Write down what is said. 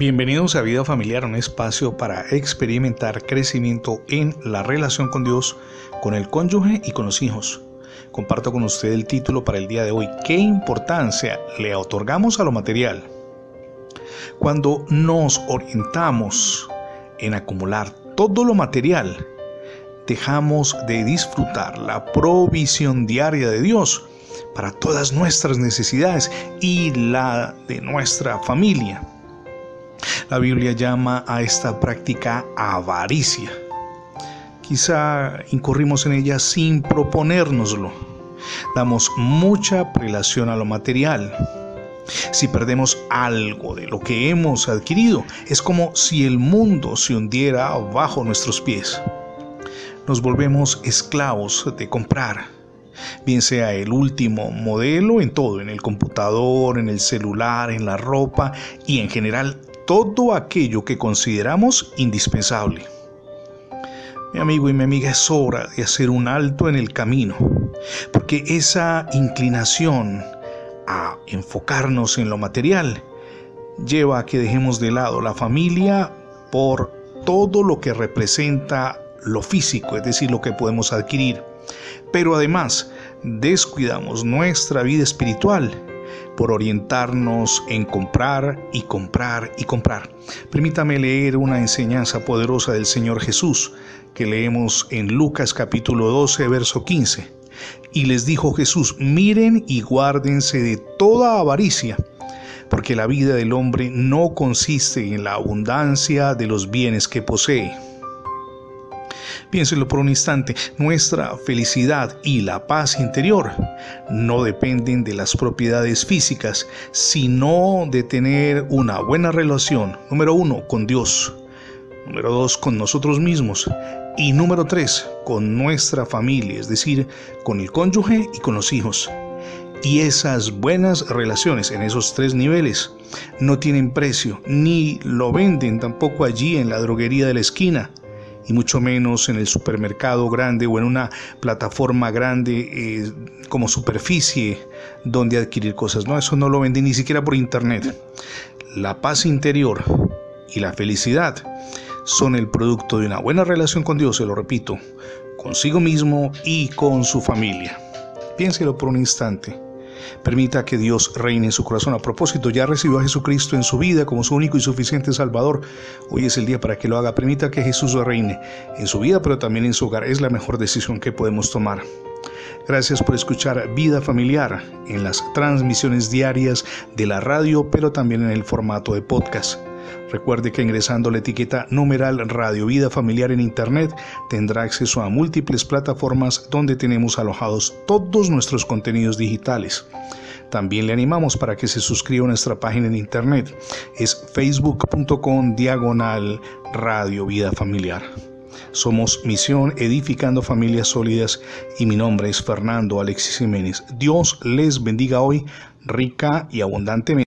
Bienvenidos a Vida Familiar, un espacio para experimentar crecimiento en la relación con Dios, con el cónyuge y con los hijos. Comparto con usted el título para el día de hoy. ¿Qué importancia le otorgamos a lo material? Cuando nos orientamos en acumular todo lo material, dejamos de disfrutar la provisión diaria de Dios para todas nuestras necesidades y la de nuestra familia. La Biblia llama a esta práctica avaricia. Quizá incurrimos en ella sin proponérnoslo. Damos mucha prelación a lo material. Si perdemos algo de lo que hemos adquirido, es como si el mundo se hundiera bajo nuestros pies. Nos volvemos esclavos de comprar, bien sea el último modelo en todo, en el computador, en el celular, en la ropa y en general todo aquello que consideramos indispensable. Mi amigo y mi amiga, es hora de hacer un alto en el camino, porque esa inclinación a enfocarnos en lo material lleva a que dejemos de lado la familia por todo lo que representa lo físico, es decir, lo que podemos adquirir. Pero además descuidamos nuestra vida espiritual por orientarnos en comprar y comprar y comprar. Permítame leer una enseñanza poderosa del Señor Jesús que leemos en Lucas capítulo 12, verso 15. Y les dijo Jesús, miren y guárdense de toda avaricia, porque la vida del hombre no consiste en la abundancia de los bienes que posee Piénselo por un instante, nuestra felicidad y la paz interior no dependen de las propiedades físicas, sino de tener una buena relación, número uno, con Dios, número dos, con nosotros mismos y número tres, con nuestra familia, es decir, con el cónyuge y con los hijos. Y esas buenas relaciones en esos tres niveles no tienen precio, ni lo venden tampoco allí en la droguería de la esquina y mucho menos en el supermercado grande o en una plataforma grande eh, como superficie donde adquirir cosas. No, eso no lo venden ni siquiera por internet. La paz interior y la felicidad son el producto de una buena relación con Dios, se lo repito, consigo mismo y con su familia. Piénselo por un instante. Permita que Dios reine en su corazón. A propósito, ya recibió a Jesucristo en su vida como su único y suficiente Salvador. Hoy es el día para que lo haga. Permita que Jesús reine en su vida, pero también en su hogar. Es la mejor decisión que podemos tomar. Gracias por escuchar Vida Familiar en las transmisiones diarias de la radio, pero también en el formato de podcast. Recuerde que ingresando la etiqueta numeral Radio Vida Familiar en Internet tendrá acceso a múltiples plataformas donde tenemos alojados todos nuestros contenidos digitales. También le animamos para que se suscriba a nuestra página en internet. Es facebook.com diagonal Radio Vida Familiar. Somos Misión Edificando Familias Sólidas y mi nombre es Fernando Alexis Jiménez. Dios les bendiga hoy rica y abundantemente.